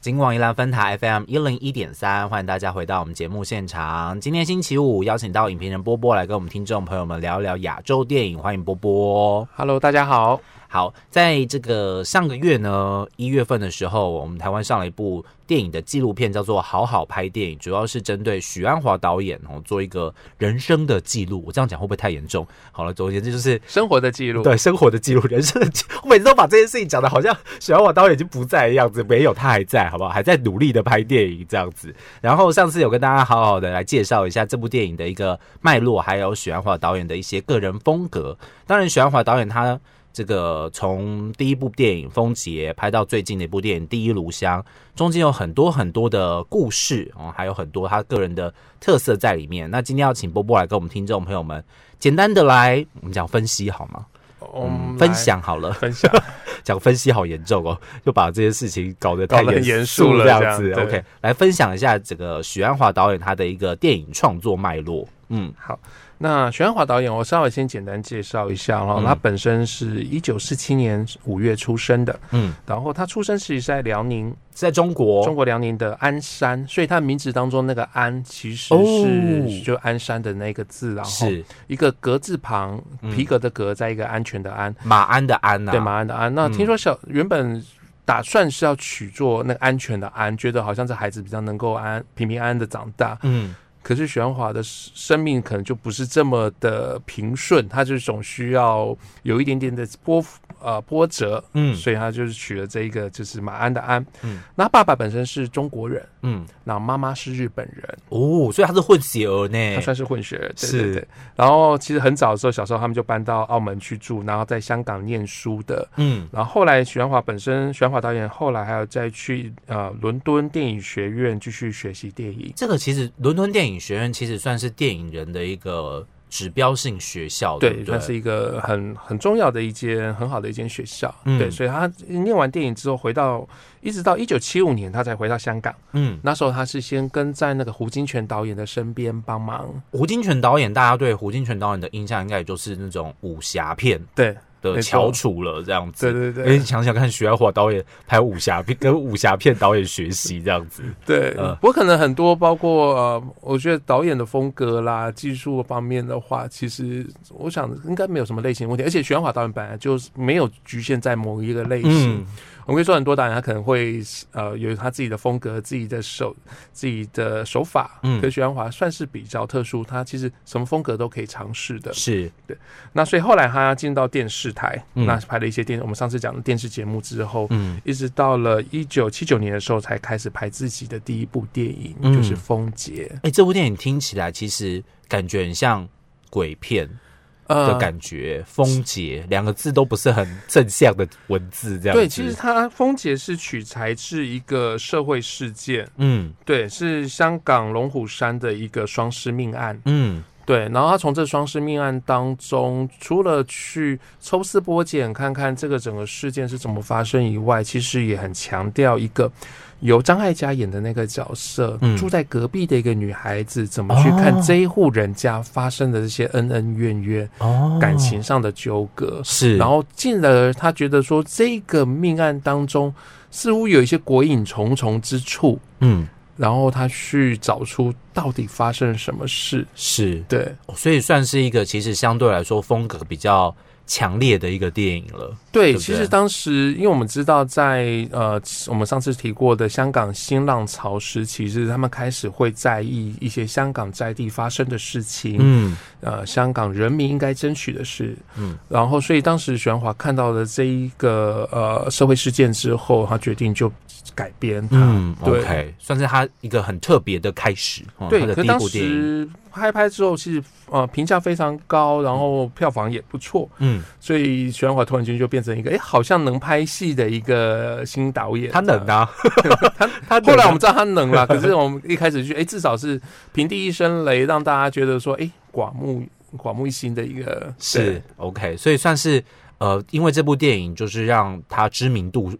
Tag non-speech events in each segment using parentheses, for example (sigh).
金广宜兰分台 FM 一零一点三，欢迎大家回到我们节目现场。今天星期五，邀请到影评人波波来跟我们听众朋友们聊一聊亚洲电影，欢迎波波。Hello，大家好。好，在这个上个月呢，一月份的时候，我们台湾上了一部电影的纪录片，叫做《好好拍电影》，主要是针对许鞍华导演哦做一个人生的记录。我这样讲会不会太严重？好了，总而言之就是生活的记录，对生活的记录，人生的记。我每次都把这件事情讲的好像许鞍华导演已经不在的样子，没有，他还在，好不好？还在努力的拍电影这样子。然后上次有跟大家好好的来介绍一下这部电影的一个脉络，还有许鞍华导演的一些个人风格。当然，许鞍华导演他。这个从第一部电影《风杰》拍到最近的一部电影《第一炉香》，中间有很多很多的故事哦，还有很多他个人的特色在里面。那今天要请波波来跟我们听众朋友们简单的来我们讲分析好吗？嗯，分享好了，分享讲分析好严重哦，就把这些事情搞得太严肃了这样子。OK，来分享一下这个许鞍华导演他的一个电影创作脉络。嗯，好。那徐安华导演，我稍微先简单介绍一下哦。嗯。他本身是一九四七年五月出生的，嗯，然后他出生是在辽宁，在中国，中国辽宁的鞍山，所以他名字当中那个“鞍”其实哦。是就鞍山的那个字，然后是。一个格字旁，嗯。皮革的革，在一个安全的安，马鞍的鞍呐、对，马鞍的安。那嗯。听说小原本。打算是要取做那个安全的安，觉得好像这孩子比较能够安平平安安的长大。嗯，可是许鞍华的生命可能就不是这么的平顺，他就是总需要有一点点的波呃波折，嗯所以他就是取了这一个就是马鞍的鞍。嗯那爸爸本身是中国人，嗯，那妈妈是日本人，哦，所以他是混血儿呢，他算是混血儿，对是对对。然后其实很早的时候，小时候他们就搬到澳门去住，然后在香港念书的。嗯然后后来许鞍华本身，许鞍华导演后来还有再去呃伦敦电影学院继续学习电影。这个其实伦敦电影学院其实算是电影人的一个指标性学校，对对，不对，算是一个很很重要的一间很好的一间学校。嗯对，所以他念完电影之后，回到一直到一九七五年，他才回到香港。嗯，那时候他是先跟在那个胡金铨导演的身边帮忙。胡金铨导演，大家对胡金铨导演的印象应该也就是那种武侠片对，的翘楚了，这样子。对对哎，对你想想看，徐爱华导演拍武侠片，跟武侠片导演学习这样子。对。呃不过可能很多，包括呃，我觉得导演的风格啦、技术方面的话，其实我想应该没有什么类型问题。而且徐安华导演本来就是没有局限在某一个类型。嗯我跟你说，很多导演他可能会呃有他自己的风格、自己的手、自己的手法。嗯。可是徐安华算是比较特殊，他其实什么风格都可以尝试的。是。对，那所以后来他进到电视台，嗯。那拍了一些电，我们上次讲的电视节目之后，嗯。一直到了一九七九年的时候，才开始拍自己的第一部电影，嗯。就是《风杰哎，这部电影听起来其实感觉很像鬼片》呃的感觉，风杰两个字都不是很正向的文字，这样。对，其实它《风杰》是取材自一个社会事件，嗯对，是香港龙虎山的一个双尸命案。嗯对，然后他从这双尸命案当中，除了去抽丝剥茧，看看这个整个事件是怎么发生以外，其实也很强调一个由张艾嘉演的那个角色，嗯住在隔壁的一个女孩子，怎么去看哦这一户人家发生的这些恩恩怨怨、哦，感情上的纠葛，是，然后进而他觉得说，这个命案当中似乎有一些鬼影重重之处，嗯然后他去找出到底发生了什么事。是，对，所以算是一个其实相对来说风格比较强烈的一个电影了。对，对对其实当时，因为我们知道在，呃，我们上次提过的香港新浪潮时期，是他们开始会在意一些香港在地发生的事情，嗯呃，香港人民应该争取的事。嗯，然后，所以当时许鞍华看到了这一个呃社会事件之后，他决定就改编它。嗯对算是他一个很特别的开始。哦对，他的第一部电影。时拍拍之后，其实呃评价非常高，然后票房也不错，嗯，所以许鞍华突然间就变成一个哎、诶好像能拍戏的一个新导演。(laughs) 他能啊，他他后来我们知道他能了，可是我们一开始就哎、诶至少是平地一声雷，让大家觉得说哎、诶刮目寡目一新的一个是 OK，所以算是呃，因为这部电影就是让他知名度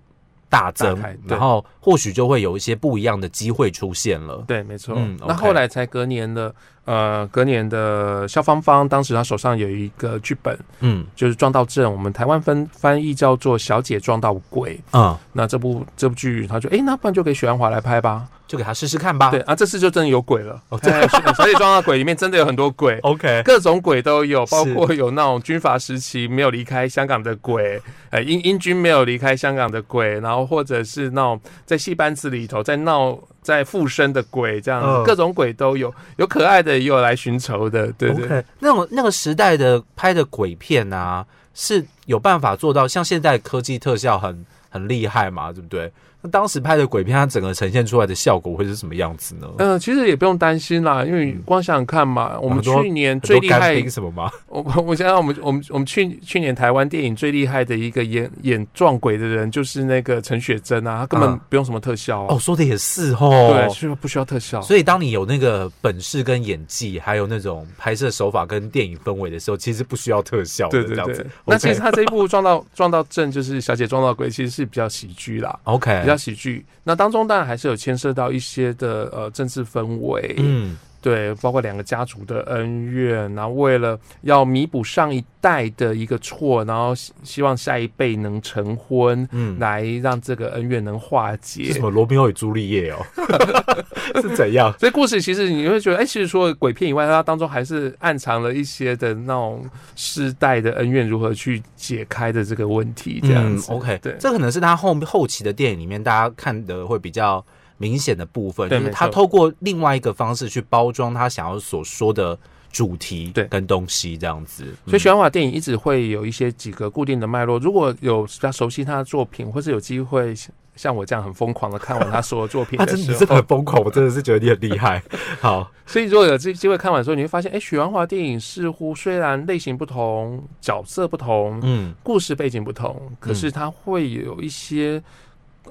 大增然后或许就会有一些不一样的机会出现了。对，没错。嗯那后来才隔年的，呃，隔年的肖芳芳，当时她手上有一个剧本，嗯就是撞到正，我们台湾分翻译叫做《小姐撞到鬼》。嗯，那这部这部剧，他就哎、诶那不然就给许鞍华来拍吧。就给他试试看吧。对啊，这次就真的有鬼了。哦哎小姐撞到鬼里面真的有很多鬼。(laughs) OK，各种鬼都有，包括有那种军阀时期没有离开香港的鬼，呃，英英军没有离开香港的鬼，然后或者是那种在戏班子里头在闹在附身的鬼，这样各种鬼都有，有可爱的，也有来寻仇的，对对那种那个时代的拍的鬼片啊，是有办法做到像现在科技特效很很厉害嘛，对不对？那当时拍的鬼片，它整个呈现出来的效果会是什么样子呢？嗯、其实也不用担心啦，因为光想想看嘛，我们去年最厉害，冰什么吗？我我我想想，我们我们我们去去年台湾电影最厉害的一个演演撞鬼的人，就是那个陈雪贞啊，他根本嗯不用什么特效、哦，说的也是哦。对，需要不需要特效？所以，当你有那个本事跟演技，还有那种拍摄手法跟电影氛围的时候，其实不需要特效的对对对这样子。。那其实他这一部撞到撞到正，就是小姐撞到鬼，其实是比较喜剧啦，OK，比比较喜剧。那当中当然还是有牵涉到一些的呃政治氛围，嗯对，包括两个家族的恩怨，然后为了要弥补上一代的一个错，然后希希望下一辈能成婚，嗯，来让这个恩怨能化解什。么罗密欧与朱丽叶哦？(laughs) 是怎样？所以故事其实你会觉得，哎、其实除了鬼片以外，它当中还是暗藏了一些的那种世代的恩怨如何去解开的这个问题，这样子。嗯、OK，对这可能是他后后期的电影里面大家看的会比较明显的部分，就是对他透过另外一个方式去包装他想要所说的主题对跟东西，这样子。所以许鞍华电影一直会有一些几个固定的脉络。如果有比较熟悉他的作品，或是有机会像我这样很疯狂的看完他所有作品他 (laughs) 真的真的很候，疯狂，我真的是觉得你很厉害。(laughs) 好，所以如果有机机会看完之后，你会发现，哎、许鞍华电影似乎虽然类型不同、角色不同、嗯故事背景不同，可是它会有一些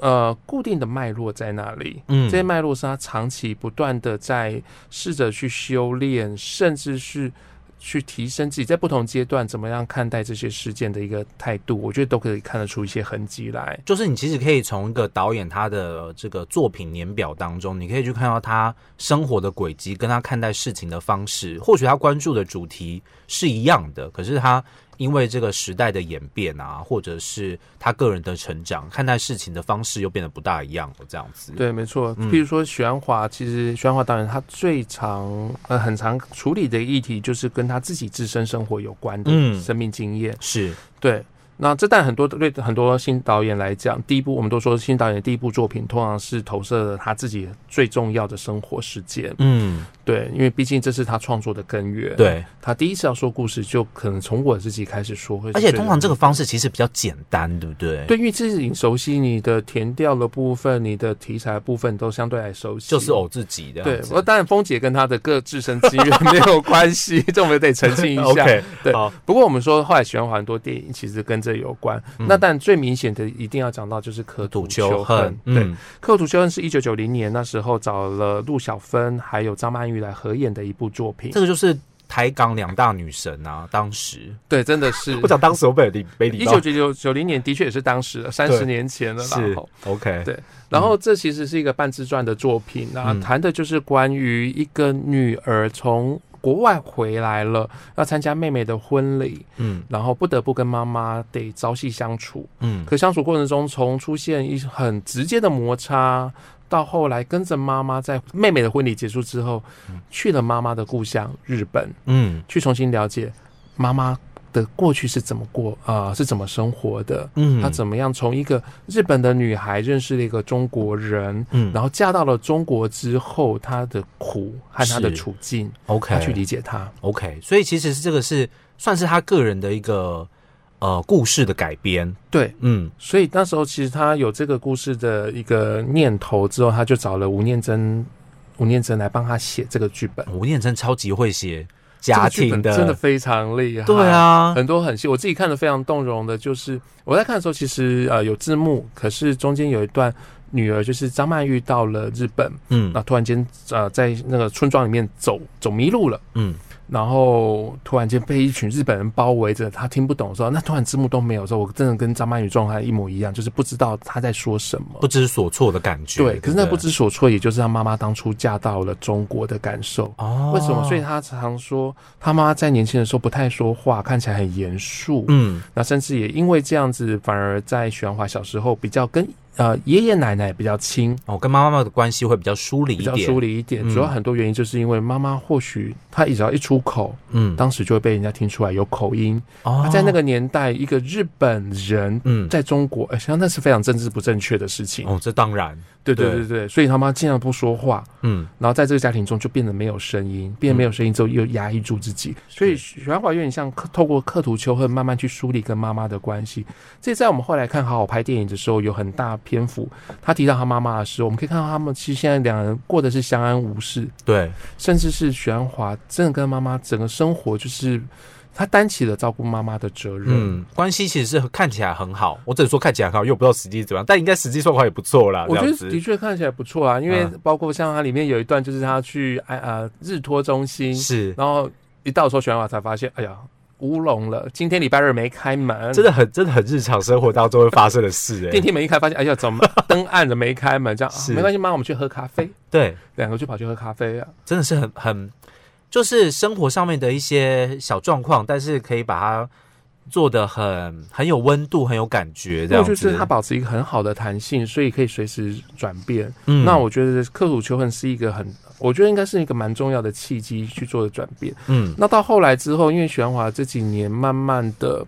呃固定的脉络在那里。嗯，这些脉络是他长期不断的在试着去修炼，甚至是去提升自己在不同阶段怎么样看待这些事件的一个态度，我觉得都可以看得出一些痕迹来。就是你其实可以从一个导演他的这个作品年表当中，你可以去看到他生活的轨迹，跟他看待事情的方式。或许他关注的主题是一样的，可是他因为这个时代的演变啊，或者是他个人的成长，看待事情的方式又变得不大一样了。这样子，，对，没错。嗯譬如说许鞍华，其实许鞍华导演他最常呃很常处理的议题，就是跟他自己自身生活有关的嗯生命经验。是，对，那这但很多对很多新导演来讲，第一部我们都说新导演的第一部作品，通常是投射了他自己最重要的生活事件。嗯，对，因为毕竟这是他创作的根源。，对，他第一次要说故事，就可能从我自己开始说，会而且通常这个方式其实比较简单，对不对？，对，因为自己熟悉你的填调的部分，你的题材的部分都相对来熟悉，就是偶自己的。对，我当然峰姐跟她的各自身资源没有关系，这我们得澄清一下。(laughs) 对，不过我们说后来喜欢很多电影，其实跟这有关。嗯那但最明显的一定要讲到就是《刻土土秋恨恨》。，对，《嗯，刻土秋恨》是一九九零年那时候找了陆小芬还有张曼玉来合演的一部作品这。个就是台港两大女神啊，当时对，真的是 (laughs) 不。讲当时我没礼没礼貌一九，九九九零年的确也是当时三十年前了啦。是 OK，对然后这其实是一个半自传的作品啊，嗯谈的就是关于一个女儿从国外回来了，要参加妹妹的婚礼，嗯。然后不得不跟妈妈得朝夕相处。嗯。可相处过程中，从出现一很直接的摩擦，到后来跟着妈妈在妹妹的婚礼结束之后，去了妈妈的故乡日本，嗯。去重新了解妈妈的过去是怎么过啊、呃是怎么生活的。嗯。她怎么样从一个日本的女孩认识了一个中国人，嗯。然后嫁到了中国之后，她的苦和她的处境，OK 她去理解她。OK，所以其实是这个是算是她个人的一个呃故事的改编，对，嗯。所以那时候其实她有这个故事的一个念头之后，她就找了吴念真，吴念真来帮他写这个剧本。吴念真超级会写家庭的，本真的非常厉害。对。啊，很多很细，我自己看的非常动容的，就是我在看的时候，其实呃有字幕，可是中间有一段女儿就是张曼玉到了日本，嗯那突然间呃在那个村庄里面走走迷路了，嗯然后突然间被一群日本人包围着，他听不懂的时候，那突然字幕都没有的时候，我真的跟张曼玉状态一模一样，就是不知道他在说什么，不知所措的感觉。对，可是那不知所措，也就是他妈妈当初嫁到了中国的感受。哦，为什么？所以他常说，他妈在年轻的时候不太说话，看起来很严肃。嗯那甚至也因为这样子，反而在许鞍华小时候比较跟呃爷爷奶奶比较亲，哦，跟妈妈的关系会比较疏离一比较点，疏离一点。嗯。主要很多原因就是因为妈妈或许她只要一出口，嗯，当时就会被人家听出来有口音。哦。她在那个年代，一个日本人嗯。在中国，哎，实际上那是非常政治不正确的事情。哦，这当然，对对对。对对，所以他妈尽量不说话，嗯。然后在这个家庭中就变得没有声音，变得没有声音之后又压抑住自己，所以许鞍华有点像刻透过刻图秋恨慢慢去梳理跟妈妈的关系。这在我们后来看好好拍电影的时候，有很大篇幅，他提到他妈妈的时候，我们可以看到他们其实现在两人过的是相安无事，对，甚至是许鞍华真的跟妈妈整个生活就是他担起了照顾妈妈的责任。嗯，关系其实是看起来很好，我只能说看起来很好，因为我不知道实际怎么样，但应该实际状况也不错啦。我觉得的确看起来不错啊，因为嗯包括像它里面有一段，就是他去哎呃日托中心，是然后一到的时候，玄华才发现，哎呀，乌龙了，今天礼拜日没开门，真的很真的很日常生活当中会发生的事哎、电梯门一开，发现，哎呀，怎么 (laughs) 灯暗了没开门？这样、啊是没关系，妈，我们去喝咖啡，对，两个就跑去喝咖啡啊。真的是很很，就是生活上面的一些小状况，但是可以把它做的很很有温度，很有感觉，这那样。就是它保持一个很好的弹性，所以可以随时转变。嗯那我觉得刻苦求恨是一个很，我觉得应该是一个蛮重要的契机去做的转变。嗯那到后来之后，因为许鞍华这几年慢慢的，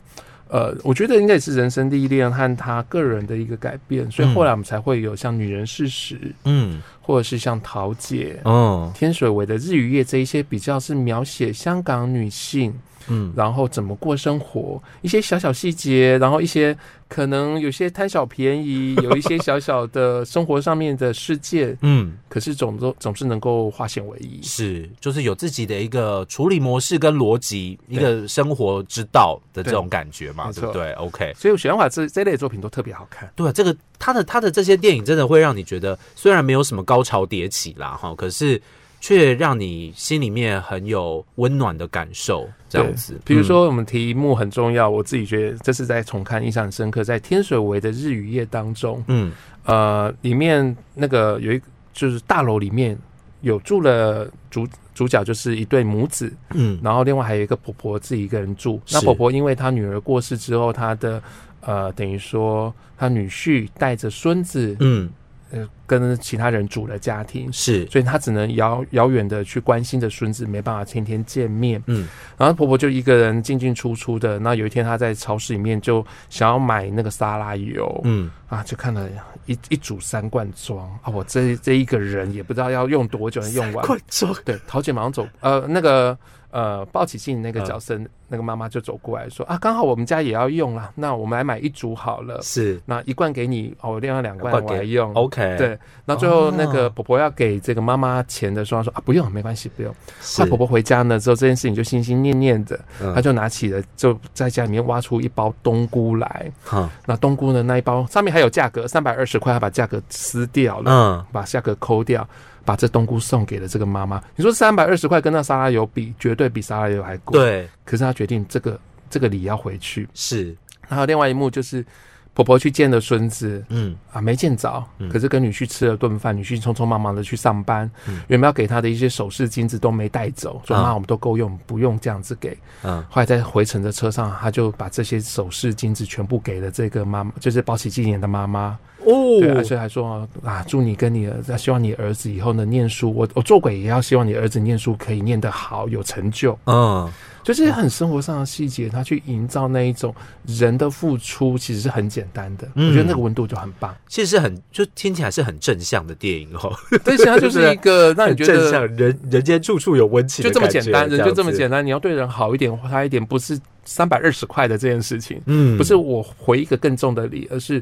呃，我觉得应该也是人生历练和他个人的一个改变，所以后来我们才会有像《女人事实》，嗯或者是像《桃姐》。嗯天水围的日与夜这一些比较是描写香港女性，嗯然后怎么过生活，一些小小细节，然后一些可能有些贪小便宜，有一些小小的生活上面的事件，(laughs) 嗯，可是总都总是能够化险为夷。是，就是有自己的一个处理模式跟逻辑，一个生活之道的这种感觉嘛，对不对？OK。所以许鞍华这这类作品都特别好看。对啊，这个他的他的这些电影真的会让你觉得，虽然没有什么高潮迭起啦，哈，可是却让你心里面很有温暖的感受，这样子。比如说，我们题目很重要，我自己觉得这是在重看印象很深刻，在天水围的日与夜当中，嗯，呃，里面那个有一个就是大楼里面有住了主主角就是一对母子，嗯。然后另外还有一个婆婆自己一个人住。那婆婆因为她女儿过世之后，她的呃等于说她女婿带着孙子，嗯呃跟其他人组了家庭。是所以她只能遥遥远的去关心着孙子，没办法天天见面。嗯然后婆婆就一个人进进出出的。那有一天她在超市里面就想要买那个沙拉油，嗯啊，就看了一一组三罐装啊，我这这一个人也不知道要用多久能用完。快装，对，桃姐马上走，呃，那个呃，鲍起信那个角色，那个妈妈就走过来说啊，刚好我们家也要用啦，那我们来买一组好了，是那一罐给你，哦，另外两罐给我来用。OK，，对，那最后那个哦婆婆要给这个妈妈钱的时候，她说啊，不用，没关系，不用。是后来婆婆回家呢之后，这件事情就心心念念的，嗯她就拿起了，就在家里面挖出一包冬菇来。哈那冬菇呢那一包上面还有价格，三百二十块，她把价格撕掉了。嗯把价格抠掉，把这冬菇送给了这个妈妈。你说三百二十块跟那沙拉油比，绝对比沙拉油还贵。，对可是她决定这个这个礼要回去。是然后另外一幕就是婆婆去见了孙子嗯啊，没见着嗯，可是跟女婿吃了顿饭，女婿匆匆忙忙的去上班，嗯原本要给他的一些首饰金子都没带走，说嗯妈我们都够用，不用这样子给。嗯后来在回程的车上，他就把这些首饰金子全部给了这个妈妈，就是保喜纪年的妈妈。哦对，而且还说啊，祝你跟你儿子，希望你儿子以后能念书。我我做鬼也要希望你儿子念书可以念得好，有成就。嗯就是很生活上的细节，他去营造那一种人的付出，其实是很简单的。嗯我觉得那个温度就很棒。其实是很就听起来是很正向的电影哦，对，其实它就是一个 (laughs) 让你觉得正向，人人间处处有温情就这么简单，人就这么简单。你要对人好一点，花一点，不是三百二十块的这件事情，嗯不是我回一个更重的礼，而是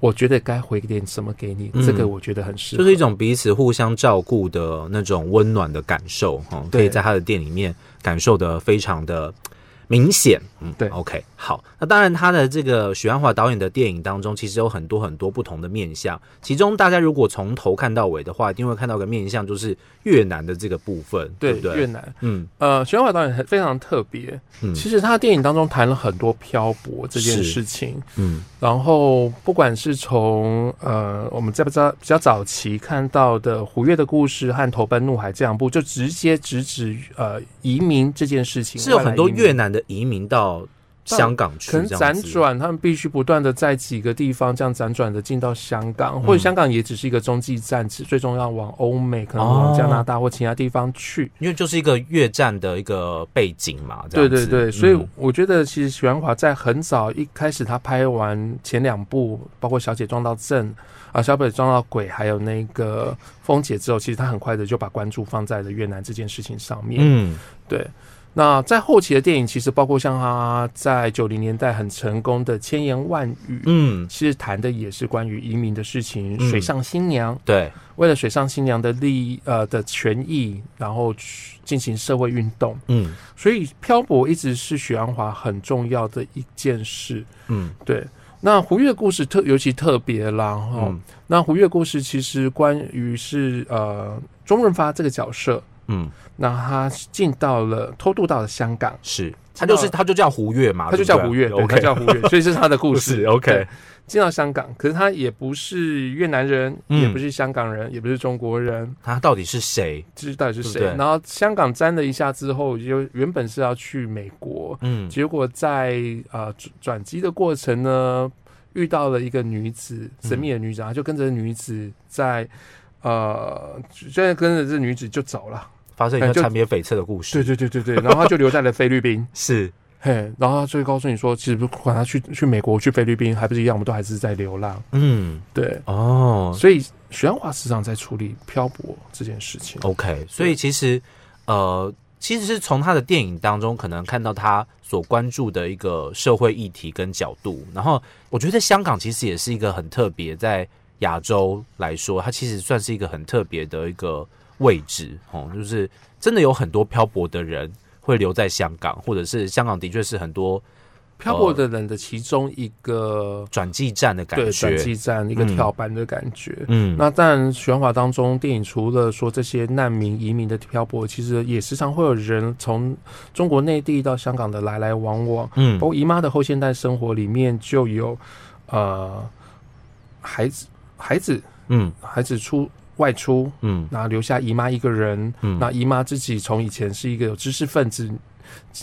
我觉得该回点什么给你。嗯这个我觉得很适合，就是一种彼此互相照顾的那种温暖的感受，哈、可以在他的店里面感受的非常的明显。嗯，对，OK。好，那当然，他的这个许鞍华导演的电影当中，其实有很多很多不同的面相。其中，大家如果从头看到尾的话，一定会看到个面相，就是越南的这个部分，对不对？越南，嗯呃，许鞍华导演很非常特别。嗯其实他的电影当中谈了很多漂泊这件事情，嗯然后不管是从呃我们在不知道比较早期看到的《胡越的故事》和《投奔怒海》这两部，就直接直指呃移民这件事情，是有很多越南的移民到香港去，可能辗转，他们必须不断的在几个地方这样辗转的进到香港，嗯或者香港也只是一个中继站，只最终要往欧美，可能往加拿大或其他地方去。因为就是一个越战的一个背景嘛，对对对，所以嗯。我觉得其实许鞍华在很早一开始，他拍完前两部，包括《小姐撞到正》啊，《小北撞到鬼》，还有那个《风姐》之后，其实他很快的就把关注放在了越南这件事情上面。嗯。对，那在后期的电影，其实包括像他在九零年代很成功的《千言万语》，嗯，其实谈的也是关于移民的事情。嗯。水上新娘。对，为了水上新娘的利益呃的权益，然后去进行社会运动，嗯。所以漂泊一直是许鞍华很重要的一件事。嗯。对，那胡越故事特尤其特别啦，哈、嗯。那胡越故事其实关于是呃钟润发这个角色，嗯，那他进到了偷渡到了香港，是，他就是他就叫胡越嘛，他就叫胡越，对，他叫胡越，(laughs) 所以这是他的故事。OK，进到香港，可是他也不是越南人，嗯。也不是香港人，也不是中国人，他到底是谁？这到底是谁？然后香港沾了一下之后，就原本是要去美国，嗯。结果在呃转转机的过程呢，遇到了一个女子，神秘的女子，然后就跟着女子在呃，现在跟着这女子就走了。发生一个缠绵悱恻的故事，对对对对对，(laughs) 然后他就留在了菲律宾。是，嘿，然后他就会告诉你说，其实不管他去去美国、去菲律宾，还不是一样，我们都还是在流浪。嗯，对，哦所以许鞍华时常在处理漂泊这件事情。，OK，所以其实呃，其实是从他的电影当中可能看到他所关注的一个社会议题跟角度，然后我觉得香港其实也是一个很特别，在亚洲来说，它其实算是一个很特别的一个位置哦，就是真的有很多漂泊的人会留在香港，或者是香港的确是很多漂泊的人的其中一个转机站的感对转觉，机站一个嗯跳板的感觉。嗯，那当然，许鞍华当中，电影除了说这些难民移民的漂泊，其实也时常会有人从中国内地到香港的来来往往。嗯。包括姨妈的后现代生活里面就有，呃，孩子孩子嗯。孩子出外出，嗯。然后留下姨妈一个人。嗯，那姨妈自己从以前是一个有知识分子，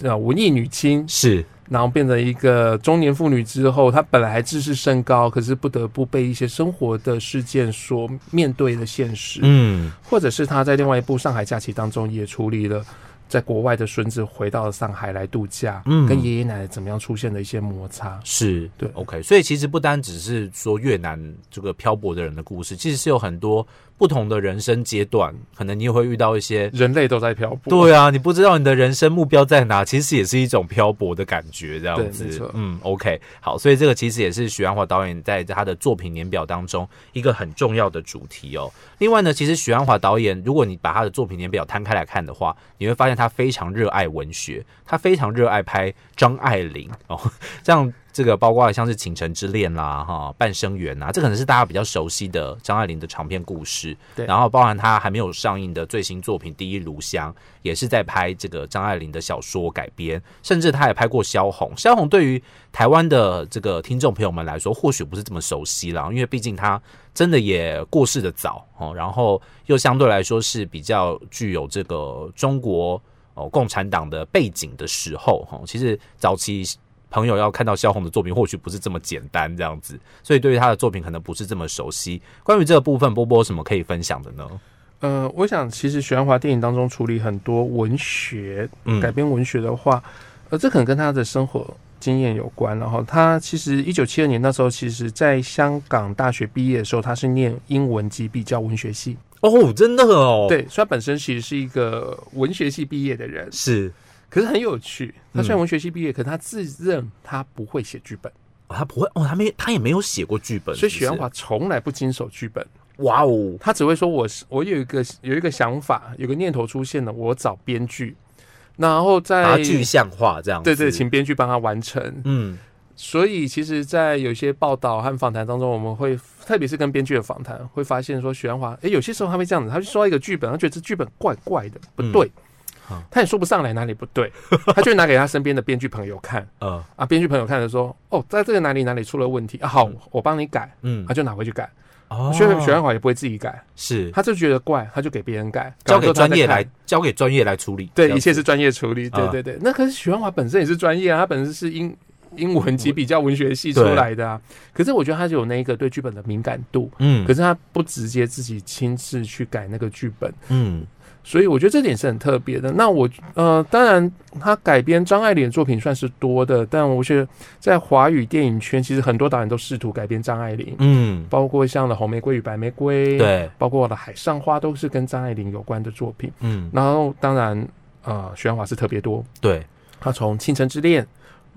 呃，文艺女青，是。然后变成一个中年妇女之后，她本来还自视甚高，可是不得不被一些生活的事件所面对的现实，嗯。或者是她在另外一部《上海假期》当中也处理了。在国外的孙子回到了上海来度假，嗯。跟爷爷奶奶怎么样出现的一些摩擦，是对。OK，所以其实不单只是说越南这个漂泊的人的故事，其实是有很多不同的人生阶段，可能你也会遇到一些。人类都在漂泊。对啊，你不知道你的人生目标在哪，其实也是一种漂泊的感觉，这样子。嗯，OK，好，所以这个其实也是许鞍华导演在他的作品年表当中一个很重要的主题哦。另外呢，其实许鞍华导演，如果你把他的作品年表摊开来看的话，你会发现他非常热爱文学，他非常热爱拍张爱玲哦，(laughs) 像这个包括像是《倾城之恋》啦、哈《半生缘》啊，这可能是大家比较熟悉的张爱玲的长篇故事。对然后包含她还没有上映的最新作品《第一炉香》，也是在拍这个张爱玲的小说改编，甚至她也拍过萧红。萧红对于台湾的这个听众朋友们来说，或许不是这么熟悉了，因为毕竟她真的也过世的早哦，然后又相对来说是比较具有这个中国哦共产党的背景的时候哈、哦，其实早期。朋友要看到萧红的作品，或许不是这么简单这样子，所以对于他的作品可能不是这么熟悉。关于这个部分，波波有什么可以分享的呢？呃，我想其实许鞍华电影当中处理很多文学嗯改编文学的话，呃，这可能跟他的生活经验有关。然后他其实一九七二年那时候，其实在香港大学毕业的时候，他是念英文及比较文学系。哦，真的哦，，对，所以他本身其实是一个文学系毕业的人，是、可是很有趣。他虽嗯然文学系毕业，可他自认他不会写剧本，哦他不会哦，他没他也没有写过剧本，所以许鞍华从来不经手剧本。哇哦，他只会说我是我有一个有一个想法，有个念头出现了，我找编剧，然后把它在具象化这样子。对对，请编剧帮他完成。嗯所以其实，在有些报道和访谈当中，我们会特别是跟编剧的访谈，会发现说许鞍华，诶，有些时候他会这样子，他就说到一个剧本，他觉得这剧本怪怪的，不对。好他也说不上来哪里不对，他就拿给他身边的编剧朋友看 (laughs) 嗯啊，编剧朋友看了说，哦，在这个哪里哪里出了问题啊，好嗯，我帮你改，嗯他就拿回去改。哦所以许鞍华也不会自己改，是他就觉得怪，他就给别人改，交给专业来，交给专业来处理。对，一切是专业处理。对啊对对，那可是许鞍华本身也是专业啊，他本身是英英文及比较文学系出来的啊。可是我觉得他有那个对剧本的敏感度，嗯可是他不直接自己亲自去改那个剧本，嗯所以我觉得这点是很特别的。那我呃，当然他改编张爱玲的作品算是多的，但我觉得在华语电影圈，其实很多导演都试图改编张爱玲，嗯，包括像的《红玫瑰与白玫瑰》，，对，包括我的《海上花》，都是跟张爱玲有关的作品。嗯然后当然，呃，许鞍华是特别多，对，他从《倾城之恋》、《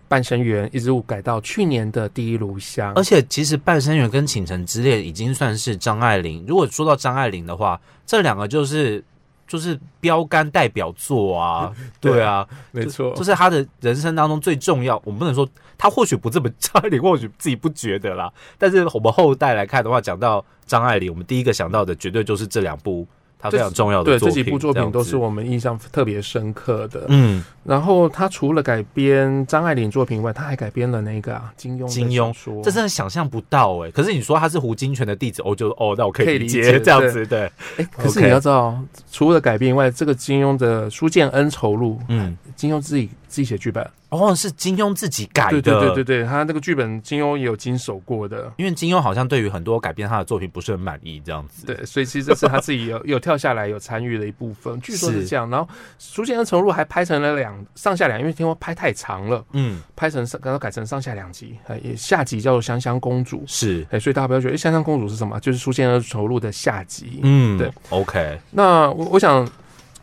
半生缘》一直改到去年的《第一炉香而》。且其实《半生缘》跟《倾城之恋》已经算是张爱玲。如果说到张爱玲的话，这两个就是就是标杆代表作啊，(laughs) 对啊，没错就，是他的人生当中最重要。我们不能说他或许不这么张爱玲，(laughs) 或许自己不觉得啦。但是我们后代来看的话，讲到张爱玲，我们第一个想到的绝对就是这两部她非常重要的对作品。这几部作品都是我们印象特别深刻的。嗯，然后他除了改编张爱玲作品外，他还改编了那个啊金庸金庸。小说，这真的想象不到哎、可是你说他是胡金铨的弟子，我，就哦，那我可以理解这样子，对，哎，可是你要知道，除了改编以外，这个金庸的《书剑恩仇录》，嗯，金庸自己自己写剧本，哦，是金庸自己改的，对对对对对，他那个剧本金庸也有经手过的。因为金庸好像对于很多改编他的作品不是很满意，这样子。，对，所以其实这是他自己有 (laughs) 有跳下来有参与的一部分，据说是是这样。然后《书剑恩仇录》还拍成了两上下两，因为听说拍太长了，嗯，拍成上刚刚改成上下两集，哎，也下集叫做《香香公主》，是，哎，所以大家不要觉得，哎，香香公主是什么？就是《书剑恩仇录》的下集。嗯，对，OK，那我我想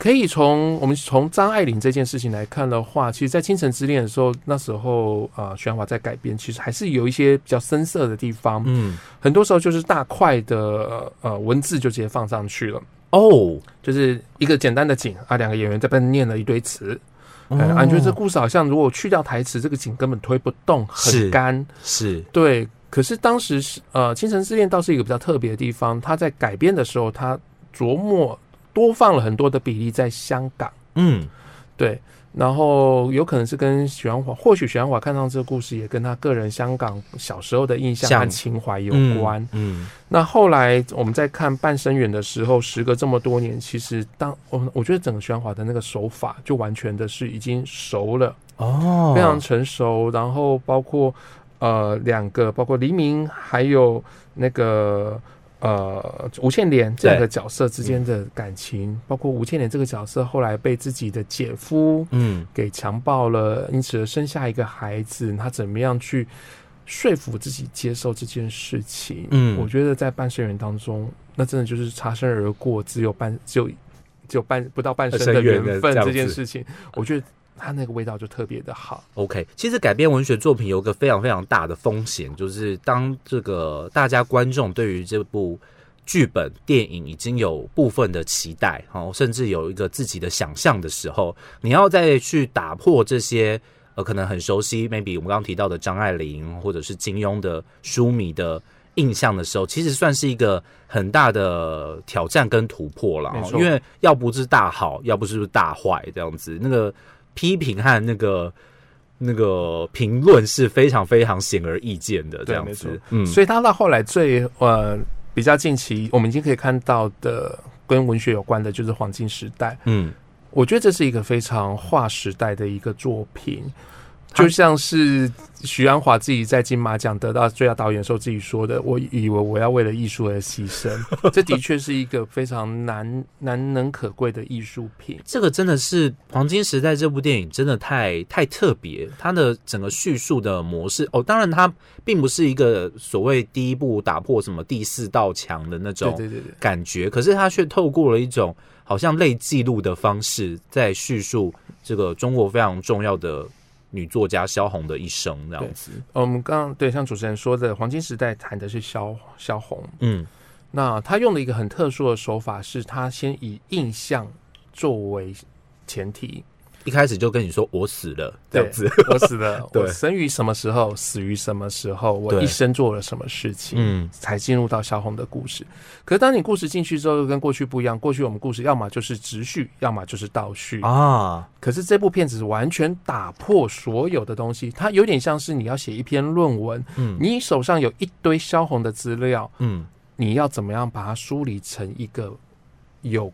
可以从我们从张爱玲这件事情来看的话，其实，在《倾城之恋》的时候，那时候啊，徐安华在改编，其实还是有一些比较深色的地方。嗯，很多时候就是大块的呃文字就直接放上去了，哦，就是一个简单的景啊，两个演员在边念了一堆词。哎、哦啊，你觉得这故事好像如果去掉台词，这个景根本推不动，很干。是，对，可是当时是呃，《倾城之恋》倒是一个比较特别的地方，他在改编的时候，他琢磨多放了很多的比例在香港，嗯，对，然后有可能是跟许鞍华，或许许鞍华看到这个故事，也跟他个人香港小时候的印象和情怀有嗯关。，嗯，那后来我们在看《半生缘》的时候，时隔这么多年，其实当我我觉得整个许鞍华的那个手法，就完全的是已经熟了。哦，非常成熟，然后包括呃两个，包括黎明还有那个呃吴倩莲这两个角色之间的感情，包括吴倩莲这个角色后来被自己的姐夫嗯，给强暴了，因此而生下一个孩子，他怎么样去说服自己接受这件事情？嗯。我觉得在半生缘当中，那真的就是擦身而过，只有半只有只有半不到半生的缘分这件事情，我觉得它那个味道就特别的好。OK，其实改编文学作品有个非常非常大的风险，就是当这个大家观众对于这部剧本电影已经有部分的期待，哦，甚至有一个自己的想象的时候，你要再去打破这些呃可能很熟悉，maybe 我们刚刚提到的张爱玲或者是金庸的书迷的印象的时候，其实算是一个很大的挑战跟突破了、因为要不是大好，要不是大坏这样子，那个批评和那个。那个评论是非常非常显而易见的，这样子嗯，所以他到后来最呃比较近期，我们已经可以看到的跟文学有关的，就是黄金时代。嗯，我觉得这是一个非常划时代的一个作品，他就像是徐安华自己在金马奖得到最佳导演的时候自己说的：“我以为我要为了艺术而牺牲。”这的确是一个非常难难能可贵的艺术品。这个真的是《黄金时代》这部电影真的太太特别，它的整个叙述的模式哦，当然它并不是一个所谓第一部打破什么第四道墙的那对种对对对，感觉，可是它却透过了一种好像类记录的方式，在叙述这个中国非常重要的女作家萧红的一生，这样子。呃我们刚刚对像主持人说的，黄金时代谈的是萧萧红，嗯。那他用了一个很特殊的手法，是他先以印象作为前提，一开始就跟你说我死了。这样子，我死了，(laughs) 对。我生于什么时候，死于什么时候，我一生做了什么事情，嗯。才进入到萧红的故事。可是当你故事进去之后，又跟过去不一样。过去我们故事要么就是直叙，要么就是倒叙。啊，可是这部片子是完全打破所有的东西，它有点像是你要写一篇论文，嗯。你手上有一堆萧红的资料，嗯。你要怎么样把它梳理成一个有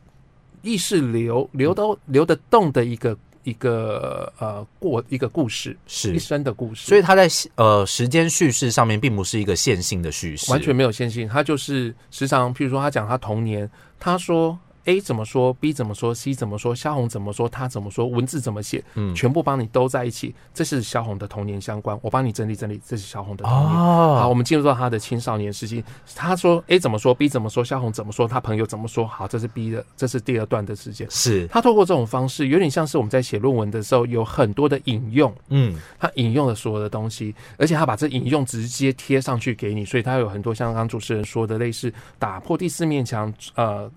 意识流流都流得动的一个一个呃过一个故事，是一，生的故事。所以他在呃时间叙事上面并不是一个线性的叙事，完全没有线性，他就是时常，譬如说他讲他童年，他说 A 怎么说，B 怎么说，C 怎么说，萧红怎么说，他怎么说，文字怎么写，嗯全部帮你都在一起，这是萧红的童年相关，我帮你整理整理，这是萧红的童年。好，我哦，们进入到他的青少年时期。他说 A 怎么说，B 怎么说，萧红怎么说，他朋友怎么说。好，这是 B 的，这是第二段的时间。是，他透过这种方式，有点像是我们在写论文的时候有很多的引用，嗯他引用了所有的东西，而且他把这引用直接贴上去给你，所以他有很多像刚刚主持人说的，类似打破第四面墙，呃，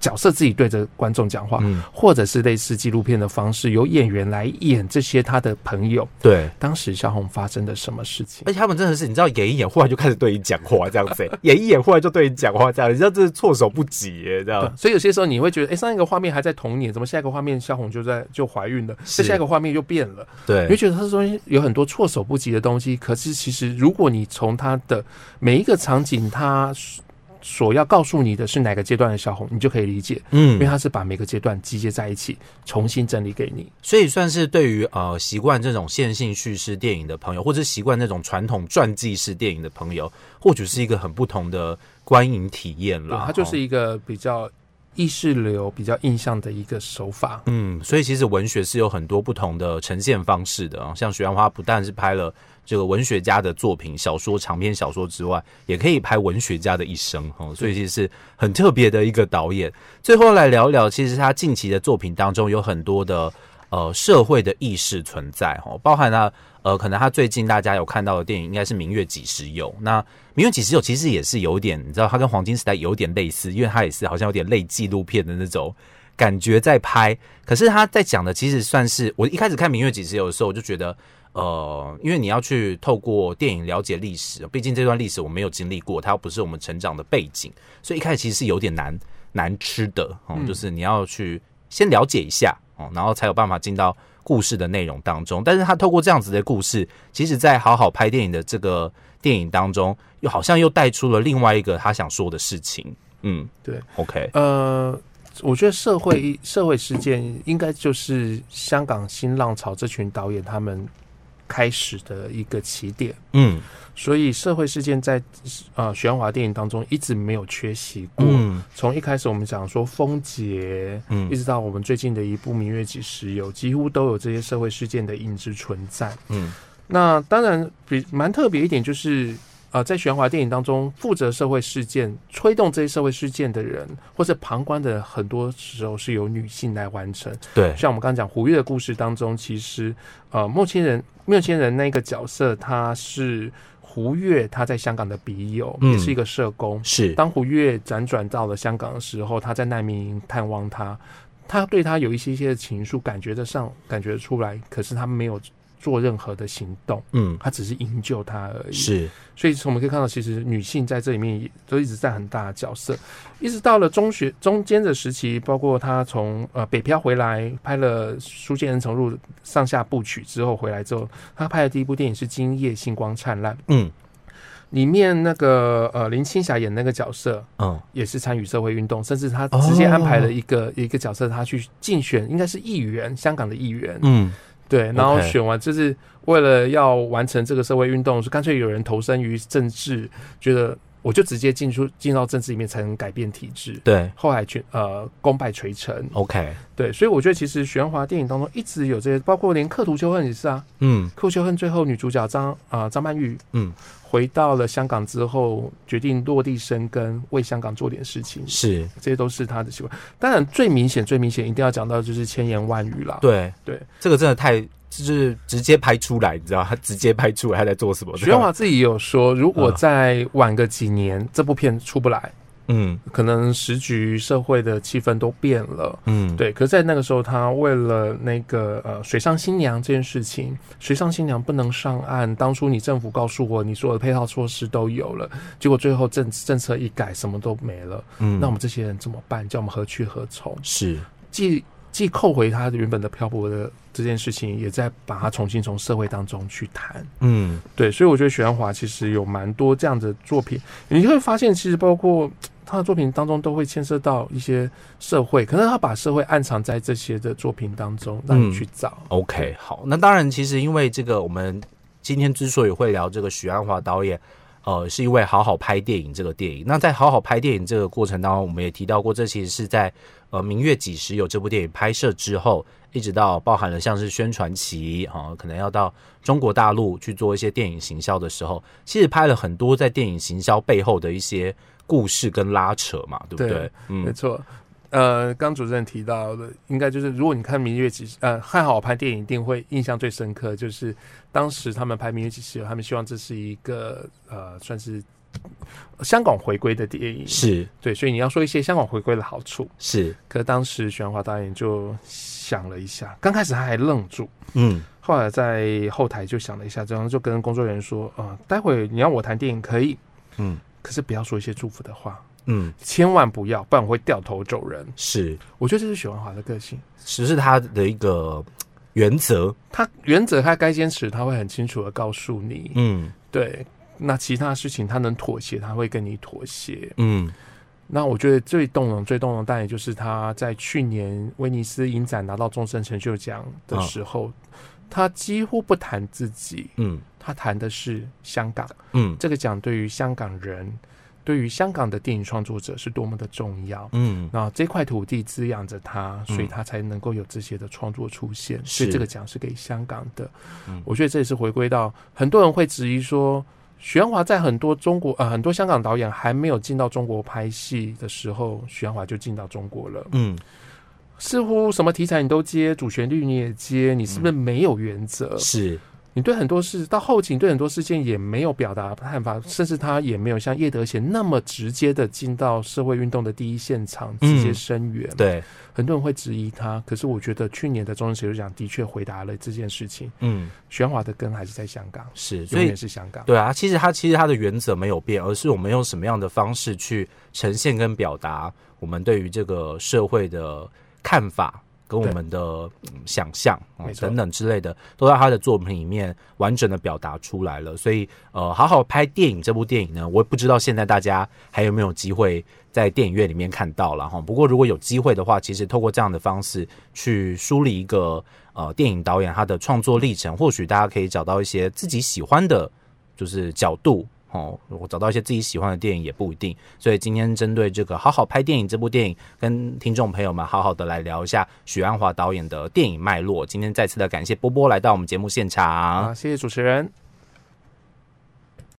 角色自己对着观众讲话，嗯，或者是类似纪录片的方式，由演员来演这些他的朋友。对。当时萧红发生的什么事情？而且他们真的是，你知道演一演，忽然就开始对你讲话这样子、欸，(laughs) 演一演，忽然就对你讲话这样，你知道这是措手不及耶、这样。所以有些时候你会觉得，哎、上一个画面还在童年，怎么下一个画面萧红就在就怀孕了？是这下一个画面又变了，对你会，觉得它中间有很多措手不及的东西。可是其实，如果你从他的每一个场景，它所要告诉你的是哪个阶段的小红，你就可以理解，嗯因为嗯，它是把每个阶段集结在一起，重新整理给你。所以算是对于呃习惯这种线性叙事电影的朋友，或者习惯那种传统传记式电影的朋友，或许是一个很不同的观影体验对，啦。它就是哦一个比较意识流、比较印象的一个手法。嗯，所以其实文学是有很多不同的呈现方式的啊。像许鞍华不但是拍了这个文学家的作品、小说、长篇小说之外，也可以拍文学家的一生哦。所以其实是很特别的一个导演。最后来聊聊，其实他近期的作品当中有很多的呃社会的意识存在哦，包含了呃可能他最近大家有看到的电影应该是《明月几时有》。那《明月几时有》其实也是有点，你知道，它跟《黄金时代》有点类似，因为它也是好像有点类纪录片的那种。感觉在拍，可是他在讲的其实算是我一开始看《明月几时有》的时候，我就觉得，呃，因为你要去透过电影了解历史，毕竟这段历史我没有经历过，它又不是我们成长的背景，所以一开始其实是有点难难吃的哦、嗯就是你要去先了解一下哦，然后才有办法进到故事的内容当中。但是他透过这样子的故事，其实在好好拍电影的这个电影当中，又好像又带出了另外一个他想说的事情。嗯，对，OK，呃，我觉得社会社会事件应该就是香港新浪潮这群导演他们开始的一个起点。嗯所以社会事件在呃许鞍华电影当中一直没有缺席过。嗯从一开始我们讲说风节，嗯一直到我们最近的一部《明月几时有》，几乎都有这些社会事件的影子存在。嗯那当然比蛮特别一点就是。呃，在玄华电影当中，负责社会事件、推动这些社会事件的人，或者旁观的人，很多时候是由女性来完成。对，像我们刚刚讲胡月的故事当中，其实呃，莫千人莫千人那个角色，他是胡月他在香港的笔友，嗯也是一个社工。是，当胡月辗转到了香港的时候，他在难民营探望他，他对他有一些些的情愫，感觉得上，感觉得出来，可是他没有做任何的行动，嗯，他只是营救他而已。是，所以我们可以看到，其实女性在这里面也都一直在很大的角色，一直到了中学中间的时期，包括她从呃北漂回来拍了《书剑恩仇录》上下部曲之后回来之后，她拍的第一部电影是《今夜星光灿烂》，嗯。里面那个呃林青霞演那个角色嗯，也是参与社会运动，甚至他直接安排了一个、一个角色，他去竞选，应该是议员，香港的议员，嗯，对，然后选完就是为了要完成这个社会运动，是干脆有人投身于政治，觉得我就直接进出进到政治里面才能改变体制。对。后来全呃功败垂成，，OK，对，所以我觉得其实许鞍华电影当中一直有这些，包括连《刻图秋恨》也是啊，嗯《刻图秋恨》最后女主角张啊、张曼玉嗯，回到了香港之后，决定落地生根，为香港做点事情，是，这些都是她的习惯。当然，最明显、最明显一定要讲到就是千言万语啦。对。对，这个真的太。就是直接拍出来，你知道他直接拍出来他在做什么？许鞍华自己也有说，如果嗯再晚个几年，这部片出不来，嗯可能时局社会的气氛都变了。嗯，对，可是在那个时候，他为了那个呃水上新娘这件事情，水上新娘不能上岸。当初你政府告诉我，你所有的配套措施都有了，结果最后政政策一改，什么都没了。嗯那我们这些人怎么办？叫我们何去何从？是既既扣回他原本的漂泊的这件事情，也在把它重新从社会当中去谈。嗯对，所以我觉得许鞍华其实有蛮多这样的作品，你会发现，其实包括他的作品当中都会牵涉到一些社会，可能他把社会暗藏在这些的作品当中，让你去找。OK，好，那当然，其实因为这个，我们今天之所以会聊这个许鞍华导演，呃，是因为好好拍电影这个电影。那在好好拍电影这个过程当中，我们也提到过，这其实是在呃《明月几时有》这部电影拍摄之后，一直到包含了像是宣传期啊、可能要到中国大陆去做一些电影行销的时候，其实拍了很多在电影行销背后的一些故事跟拉扯嘛，对不对？对嗯没错。呃，刚主任提到的，应该就是如果你看《明月几时》，呃，汉好拍电影一定会印象最深刻，就是当时他们拍《明月几时有》，他们希望这是一个呃，算是香港回归的电影，是。对，所以你要说一些香港回归的好处。是，可当时许鞍华导演就想了一下，刚开始他还愣住，嗯。后来在后台就想了一下，这样就跟工作人员说：“啊、待会你要我谈电影可以，嗯。可是不要说一些祝福的话，嗯，千万不要，不然我会掉头走人。是，”我觉得这是许文华的个性，只是他的一个原则，他原则他该坚持，他会很清楚的告诉你，嗯。对。那其他事情他能妥协，他会跟你妥协。嗯。那我觉得最动容、最动容，当然就是他在去年威尼斯影展拿到终身成就奖的时候，他几乎不谈自己，嗯。他谈的是香港。嗯。这个奖对于香港人，对于香港的电影创作者是多么的重要。嗯那这块土地滋养着他，嗯所以他才能够有这些的创作出现。是所以这个奖是给香港的。嗯我觉得这也是回归到很多人会质疑说，许鞍华在很多中国呃很多香港导演还没有进到中国拍戏的时候，许鞍华就进到中国了。嗯似乎什么题材你都接，主旋律你也接，你是不是没有原则？是你对很多事到后期，你对很多事件也没有表达看法，甚至他也没有像叶德娴那么直接的进到社会运动的第一现场，直接声援。，对，很多人会质疑他，可是我觉得去年的终身成就奖的确回答了这件事情。嗯许鞍华的根还是在香港，是，所永以远是香港。对啊，其实它其实它的原则没有变，而是我们用什么样的方式去呈现跟表达我们对于这个社会的看法。跟我们的、嗯想象、哦等等之类的，都在他的作品里面完整的表达出来了。所以，呃，好好拍电影这部电影呢，我也不知道现在大家还有没有机会在电影院里面看到了哈。不过，如果有机会的话，其实透过这样的方式去梳理一个呃电影导演他的创作历程，或许大家可以找到一些自己喜欢的，就是角度。哦，我找到一些自己喜欢的电影也不一定，所以今天针对这个好好拍电影这部电影，跟听众朋友们好好的来聊一下许鞍华导演的电影脉络。今天再次的感谢波波来到我们节目现场，啊，谢谢主持人。